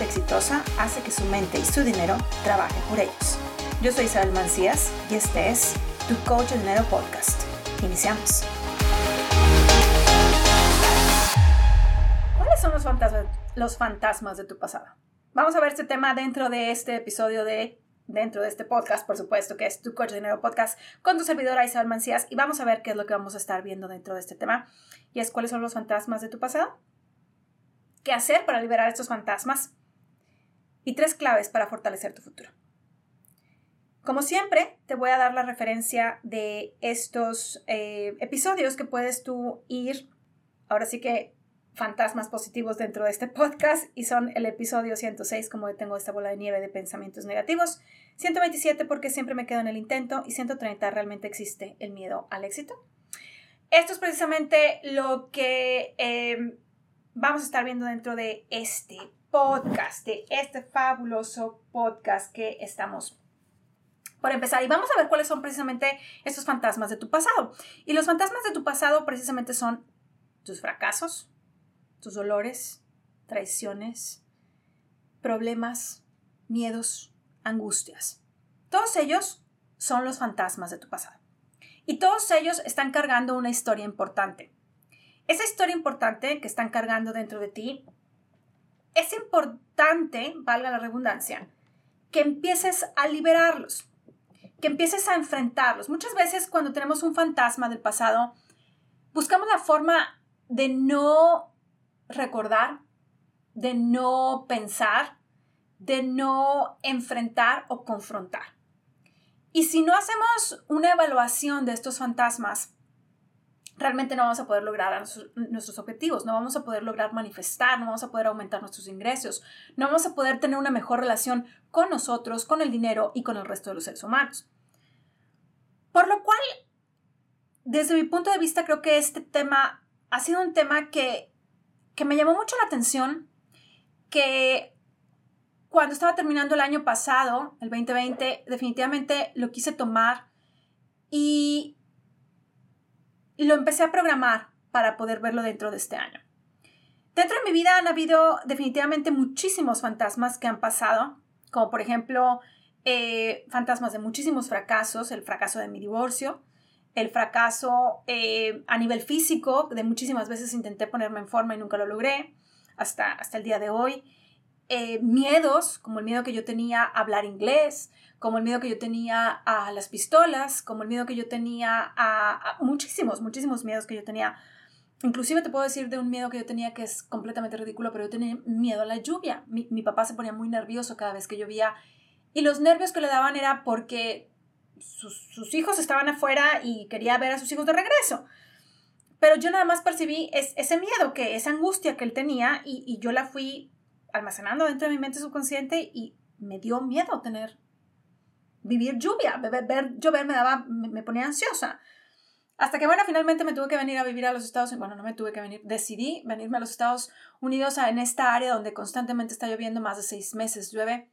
gente exitosa hace que su mente y su dinero trabajen por ellos. Yo soy Isabel Mancías y este es Tu Coach de Dinero Podcast. Iniciamos. ¿Cuáles son los fantasmas, los fantasmas de tu pasado? Vamos a ver este tema dentro de este episodio de dentro de este podcast, por supuesto, que es tu coach de dinero podcast con tu servidora Isabel Mancías y vamos a ver qué es lo que vamos a estar viendo dentro de este tema y es cuáles son los fantasmas de tu pasado, qué hacer para liberar estos fantasmas y tres claves para fortalecer tu futuro. Como siempre, te voy a dar la referencia de estos eh, episodios que puedes tú ir, ahora sí que fantasmas positivos dentro de este podcast y son el episodio 106, como tengo esta bola de nieve de pensamientos negativos, 127 porque siempre me quedo en el intento y 130 realmente existe el miedo al éxito. Esto es precisamente lo que em, vamos a estar viendo dentro de este podcast, de este fabuloso podcast que estamos por empezar. Y vamos a ver cuáles son precisamente estos fantasmas de tu pasado. Y los fantasmas de tu pasado precisamente son tus fracasos, tus dolores, traiciones, problemas, miedos, angustias. Todos ellos son los fantasmas de tu pasado. Y todos ellos están cargando una historia importante. Esa historia importante que están cargando dentro de ti, es importante, valga la redundancia, que empieces a liberarlos, que empieces a enfrentarlos. Muchas veces cuando tenemos un fantasma del pasado, buscamos la forma de no recordar, de no pensar, de no enfrentar o confrontar. Y si no hacemos una evaluación de estos fantasmas, realmente no vamos a poder lograr nuestros objetivos, no vamos a poder lograr manifestar, no vamos a poder aumentar nuestros ingresos, no vamos a poder tener una mejor relación con nosotros, con el dinero y con el resto de los seres humanos. Por lo cual, desde mi punto de vista, creo que este tema ha sido un tema que que me llamó mucho la atención que cuando estaba terminando el año pasado, el 2020, definitivamente lo quise tomar y lo empecé a programar para poder verlo dentro de este año. Dentro de mi vida han habido definitivamente muchísimos fantasmas que han pasado, como por ejemplo eh, fantasmas de muchísimos fracasos, el fracaso de mi divorcio, el fracaso eh, a nivel físico, de muchísimas veces intenté ponerme en forma y nunca lo logré, hasta, hasta el día de hoy. Eh, miedos, como el miedo que yo tenía a hablar inglés, como el miedo que yo tenía a las pistolas, como el miedo que yo tenía a, muchísimos, muchísimos miedos que yo tenía. Inclusive te puedo decir de un miedo que yo tenía que es completamente ridículo, pero yo tenía miedo a la lluvia. Mi, papá se ponía muy nervioso cada vez que llovía y los nervios que le daban era porque sus, hijos estaban afuera y quería ver a sus hijos de regreso. Pero yo nada más percibí ese miedo, que esa angustia que él tenía y, yo la fui almacenando dentro de mi mente subconsciente y me dio miedo tener, vivir lluvia, ver, ver llover me daba, me, ponía ansiosa. Hasta que, bueno, finalmente me tuve que venir a vivir a los Estados Unidos. Bueno, no me tuve que venir, decidí venirme a los Estados Unidos en esta área donde constantemente está lloviendo, más de seis meses llueve.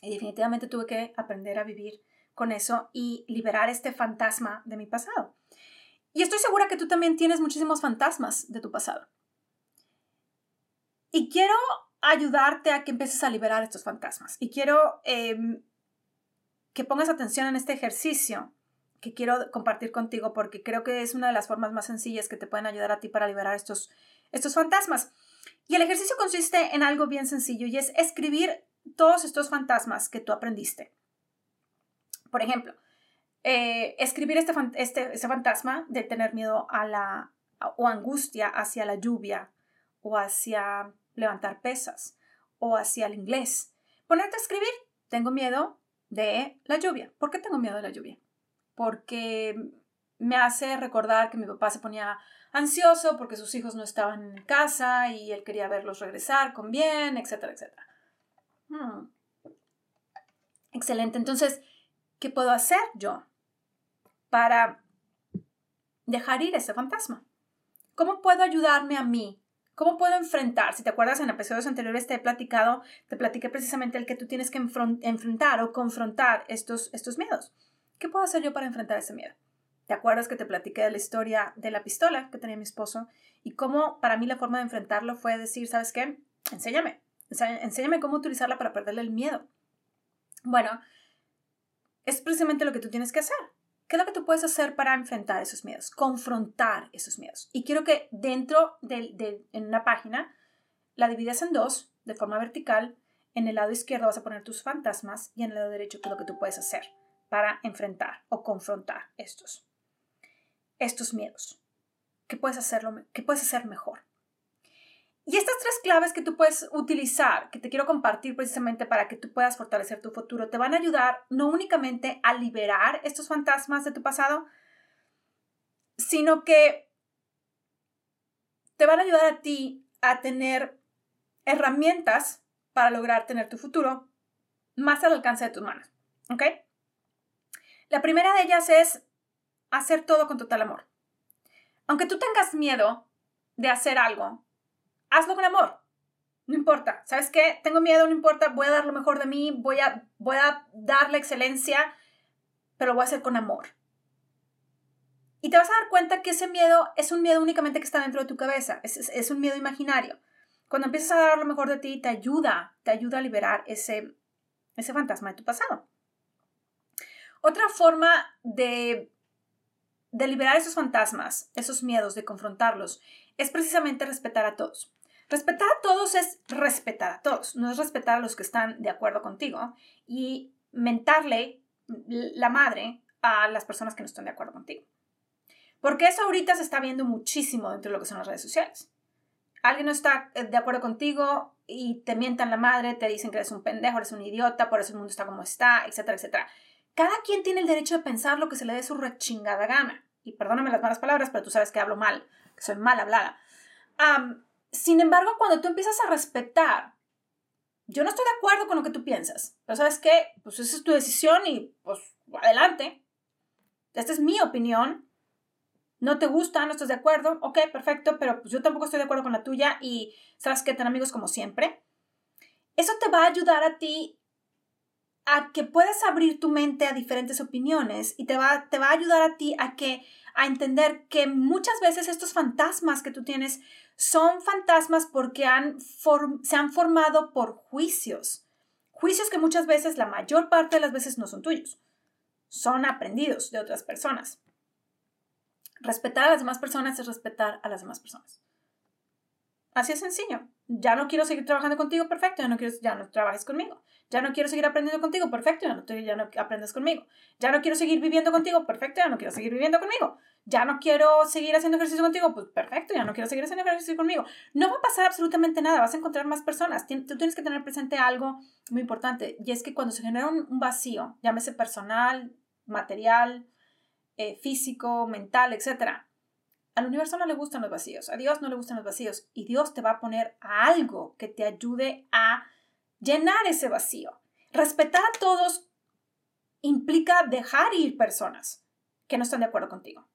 Y definitivamente tuve que aprender a vivir con eso y liberar este fantasma de mi pasado. Y estoy segura que tú también tienes muchísimos fantasmas de tu pasado. Y quiero ayudarte a que empieces a liberar estos fantasmas. Y quiero em, que pongas atención en este ejercicio que quiero compartir contigo porque creo que es una de las formas más sencillas que te pueden ayudar a ti para liberar estos, estos fantasmas. Y el ejercicio consiste en algo bien sencillo y es escribir todos estos fantasmas que tú aprendiste. Por ejemplo, eh, escribir este, este, ese fantasma de tener miedo a la o angustia hacia la lluvia o hacia levantar pesas o hacia el inglés. Ponerte a escribir, tengo miedo de la lluvia. ¿Por qué tengo miedo de la lluvia? Porque me hace recordar que mi papá se ponía ansioso porque sus hijos no estaban en casa y él quería verlos regresar con bien, etcétera, etcétera. Hmm. Excelente. Entonces, ¿Qué puedo hacer yo para dejar ir ese fantasma? ¿Cómo puedo ayudarme a mí? ¿Cómo puedo enfrentar? Si te acuerdas, en episodios anteriores te he platicado, te platiqué precisamente el que tú tienes que enfrentar o confrontar estos, estos miedos. ¿Qué puedo hacer yo para enfrentar ese miedo? ¿Te acuerdas que te platiqué de la historia de la pistola que tenía mi esposo? Y cómo para mí la forma de enfrentarlo fue decir, ¿sabes qué? Enséñame, enséñame cómo utilizarla para perderle el miedo. Bueno, es precisamente lo que tú tienes que hacer. ¿Qué es lo que tú puedes hacer para enfrentar esos miedos? Confrontar esos miedos. Y quiero que dentro de, en una página la dividas en dos, de forma vertical. En el lado izquierdo vas a poner tus fantasmas y en el lado derecho qué es lo que tú puedes hacer para enfrentar o confrontar estos, estos miedos. ¿Qué puedes, hacerlo, ¿Qué puedes hacer mejor? Y estas tres claves que tú puedes utilizar, que te quiero compartir precisamente para que tú puedas fortalecer tu futuro, te van a ayudar no únicamente a liberar estos fantasmas de tu pasado, sino que te van a ayudar a ti a tener herramientas para lograr tener tu futuro más al alcance de tus manos. ¿Ok? La primera de ellas es hacer todo con total amor. Aunque tú tengas miedo de hacer algo, hazlo con amor. No importa. ¿Sabes qué? Tengo miedo, no importa. Voy a dar lo mejor de mí. Voy a, voy a dar la excelencia, pero lo voy a hacer con amor. Y te vas a dar cuenta que ese miedo es un miedo únicamente que está dentro de tu cabeza. Es, es, un miedo imaginario. Cuando empiezas a dar lo mejor de ti, te ayuda, te ayuda a liberar ese, ese fantasma de tu pasado. Otra forma de, de liberar esos fantasmas, esos miedos, de confrontarlos, es precisamente respetar a todos. Respetar a todos es respetar a todos, no es respetar a los que están de acuerdo contigo y mentarle la madre a las personas que no están de acuerdo contigo. Porque eso ahorita se está viendo muchísimo dentro de lo que son las redes sociales. Alguien no está eh, de acuerdo contigo y te mientan la madre, te dicen que eres un pendejo, eres un idiota, por eso el mundo está como está, etcétera, etcétera. Cada quien tiene el derecho de pensar lo que se le dé su rechingada gana. Y perdóname las malas palabras, pero tú sabes que hablo mal, que soy mal hablada. Sin embargo, cuando tú empiezas a respetar, yo no estoy de acuerdo con lo que tú piensas, pero sabes qué, pues esa es tu decisión y pues adelante. Esta es mi opinión. No te gusta, no estás de acuerdo, ok, perfecto, pero pues yo tampoco estoy de acuerdo con la tuya y sabes que ten amigos como siempre. Eso te va a ayudar a ti a que puedas abrir tu mente a diferentes opiniones y te va, te va a ayudar a ti a que a entender que muchas veces estos fantasmas que tú tienes son fantasmas porque han se han formado por juicios. Juicios que muchas veces, la mayor parte de las veces, no son tuyos. Son aprendidos de otras personas. Respetar a las demás personas es respetar a las demás personas. Así es sencillo. Ya no quiero seguir trabajando contigo, perfecto, ya no, quiero, ya no trabajes conmigo. Ya no quiero seguir aprendiendo contigo, perfecto, ya no, ya no aprendas conmigo. Ya no quiero seguir viviendo contigo, perfecto, ya no quiero seguir viviendo conmigo. Ya no quiero seguir haciendo ejercicio contigo, pues perfecto, ya no quiero seguir haciendo ejercicio conmigo. No va a pasar absolutamente nada, vas a encontrar más personas. Tú tienes que tener presente algo muy importante y es que cuando se genera un vacío, llámese personal, material, eh, físico, mental, etcétera, al universo no le gustan los vacíos, a Dios no le gustan los vacíos y Dios te va a poner algo que te ayude a llenar ese vacío. Respetar a todos implica dejar ir personas que no están de acuerdo contigo.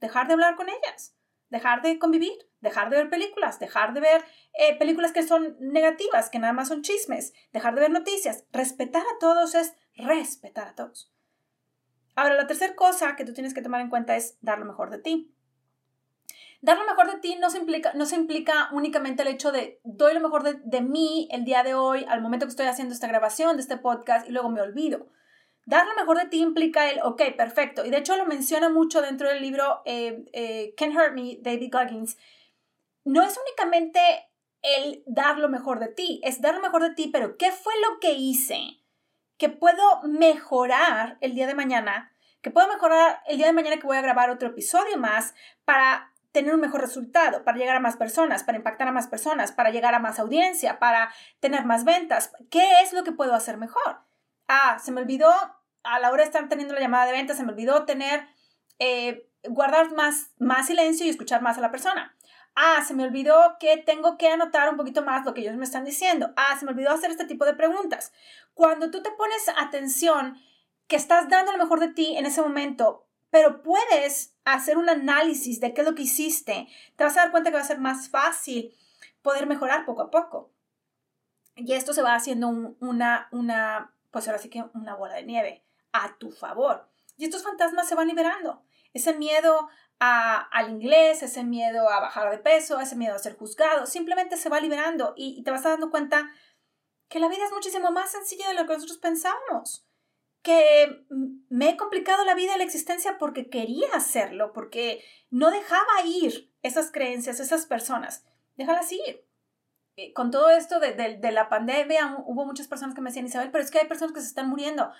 Dejar de hablar con ellas, dejar de convivir, dejar de ver películas, dejar de ver eh, películas que son negativas, que nada más son chismes, dejar de ver noticias. Respetar a todos es respetar a todos. Ahora, la tercera cosa que tú tienes que tomar en cuenta es dar lo mejor de ti. Dar lo mejor de ti no se implica, no se implica únicamente el hecho de doy lo mejor de, mí el día de hoy, al momento que estoy haciendo esta grabación de este podcast y luego me olvido. Dar lo mejor de ti implica el, ok, perfecto. Y de hecho lo menciona mucho dentro del libro eh, eh, Can't Hurt Me, David Goggins. No es únicamente el dar lo mejor de ti, es dar lo mejor de ti, pero ¿qué fue lo que hice que puedo mejorar el día de mañana? Que puedo mejorar el día de mañana que voy a grabar otro episodio más para tener un mejor resultado, para llegar a más personas, para impactar a más personas, para llegar a más audiencia, para tener más ventas. ¿Qué es lo que puedo hacer mejor? Ah, se me olvidó, a la hora de estar teniendo la llamada de ventas, se me olvidó tener, eh, guardar más, más silencio y escuchar más a la persona. Ah, se me olvidó que tengo que anotar un poquito más lo que ellos me están diciendo. Ah, se me olvidó hacer este tipo de preguntas. Cuando tú te pones atención, que estás dando lo mejor de ti en ese momento, pero puedes hacer un análisis de qué es lo que hiciste, te vas a dar cuenta que va a ser más fácil poder mejorar poco a poco. Y esto se va haciendo una, una, pues ahora sí que una bola de nieve a tu favor. Y estos fantasmas se van liberando. Ese miedo al inglés, ese miedo a bajar de peso, ese miedo a ser juzgado, simplemente se va liberando y, y te vas dando cuenta que la vida es muchísimo más sencilla de lo que nosotros pensábamos. Que me he complicado la vida y la existencia porque quería hacerlo, porque no dejaba ir esas creencias, esas personas. Déjalas ir. Eh, con todo esto de, de la pandemia, hubo muchas personas que me decían, Isabel, pero es que hay personas que se están muriendo.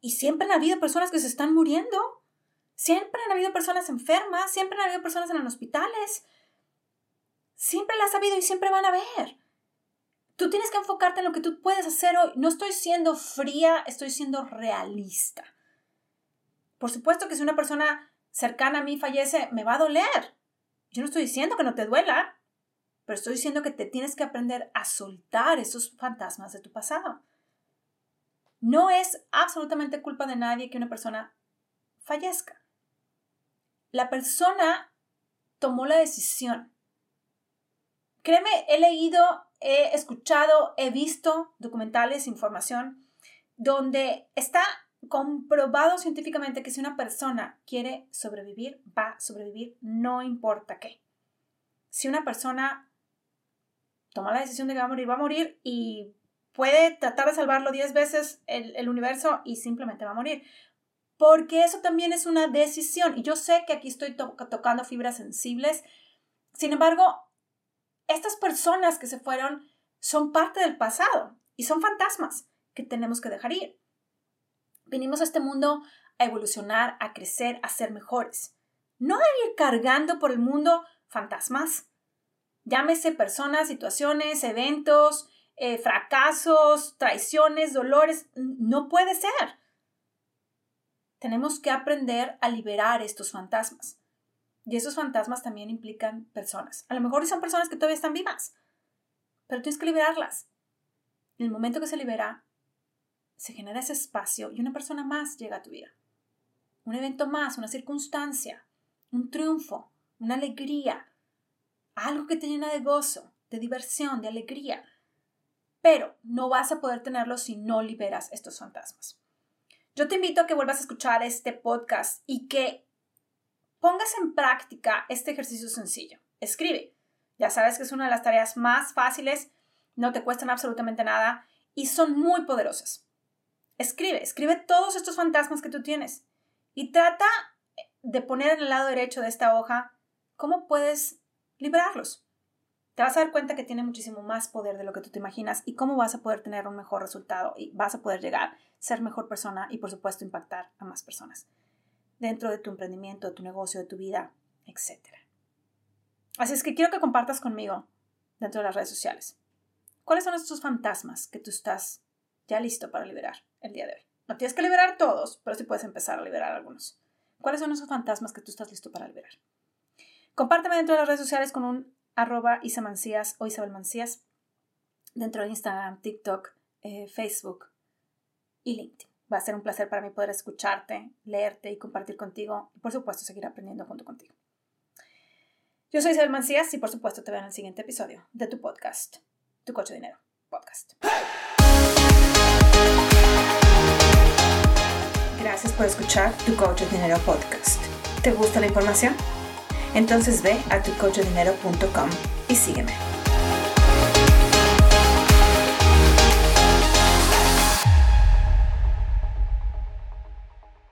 Y siempre han habido personas que se están muriendo. Siempre han habido personas enfermas, siempre han habido personas en los hospitales. Siempre las ha habido y siempre van a haber. Tú tienes que enfocarte en lo que tú puedes hacer hoy. No estoy siendo fría, estoy siendo realista. Por supuesto que si una persona cercana a mí fallece, me va a doler. Yo no estoy diciendo que no te duela, pero estoy diciendo que te tienes que aprender a soltar esos fantasmas de tu pasado. No es absolutamente culpa de nadie que una persona fallezca. La persona tomó la decisión. Créeme, he leído he escuchado, he visto documentales, información, donde está comprobado científicamente que si una persona quiere sobrevivir, va a sobrevivir, no importa qué. Si una persona toma la decisión de que va a morir, va a morir y puede tratar de salvarlo 10 veces el, universo y simplemente va a morir. Porque eso también es una decisión. Y yo sé que aquí estoy tocando fibras sensibles. Sin embargo, estas personas que se fueron son parte del pasado y son fantasmas que tenemos que dejar ir. Vinimos a este mundo a evolucionar, a crecer, a ser mejores. No a ir cargando por el mundo fantasmas. Llámese personas, situaciones, eventos, eh, fracasos, traiciones, dolores. No puede ser. Tenemos que aprender a liberar estos fantasmas. Y esos fantasmas también implican personas. A lo mejor son personas que todavía están vivas, pero tienes que liberarlas. En el momento que se libera, se genera ese espacio y una persona más llega a tu vida. Un evento más, una circunstancia, un triunfo, una alegría, algo que te llena de gozo, de diversión, de alegría. Pero no vas a poder tenerlo si no liberas estos fantasmas. Yo te invito a que vuelvas a escuchar este podcast y que pongas en práctica este ejercicio sencillo. Escribe. Ya sabes que es una de las tareas más fáciles, no te cuestan absolutamente nada y son muy poderosas. Escribe, escribe todos estos fantasmas que tú tienes y trata de poner en el lado derecho de esta hoja cómo puedes liberarlos. Te vas a dar cuenta que tiene muchísimo más poder de lo que tú te imaginas y cómo vas a poder tener un mejor resultado y vas a poder llegar, ser mejor persona y por supuesto impactar a más personas dentro de tu emprendimiento, de tu negocio, de tu vida, etc. Así es que quiero que compartas conmigo dentro de las redes sociales. ¿Cuáles son estos fantasmas que tú estás ya listo para liberar el día de hoy? No tienes que liberar todos, pero sí puedes empezar a liberar algunos. ¿Cuáles son esos fantasmas que tú estás listo para liberar? Compárteme dentro de las redes sociales con un arroba isamancías o Isabel dentro de Instagram, TikTok, eh, Facebook y LinkedIn. Va a ser un placer para mí poder escucharte, leerte y compartir contigo y por supuesto seguir aprendiendo junto contigo. Yo soy Isabel Mancías y por supuesto te veo en el siguiente episodio de tu podcast, Tu Coche Dinero Podcast. Gracias por escuchar Tu Coche Dinero Podcast. ¿Te gusta la información? Entonces ve a tucochodinero.com y sígueme.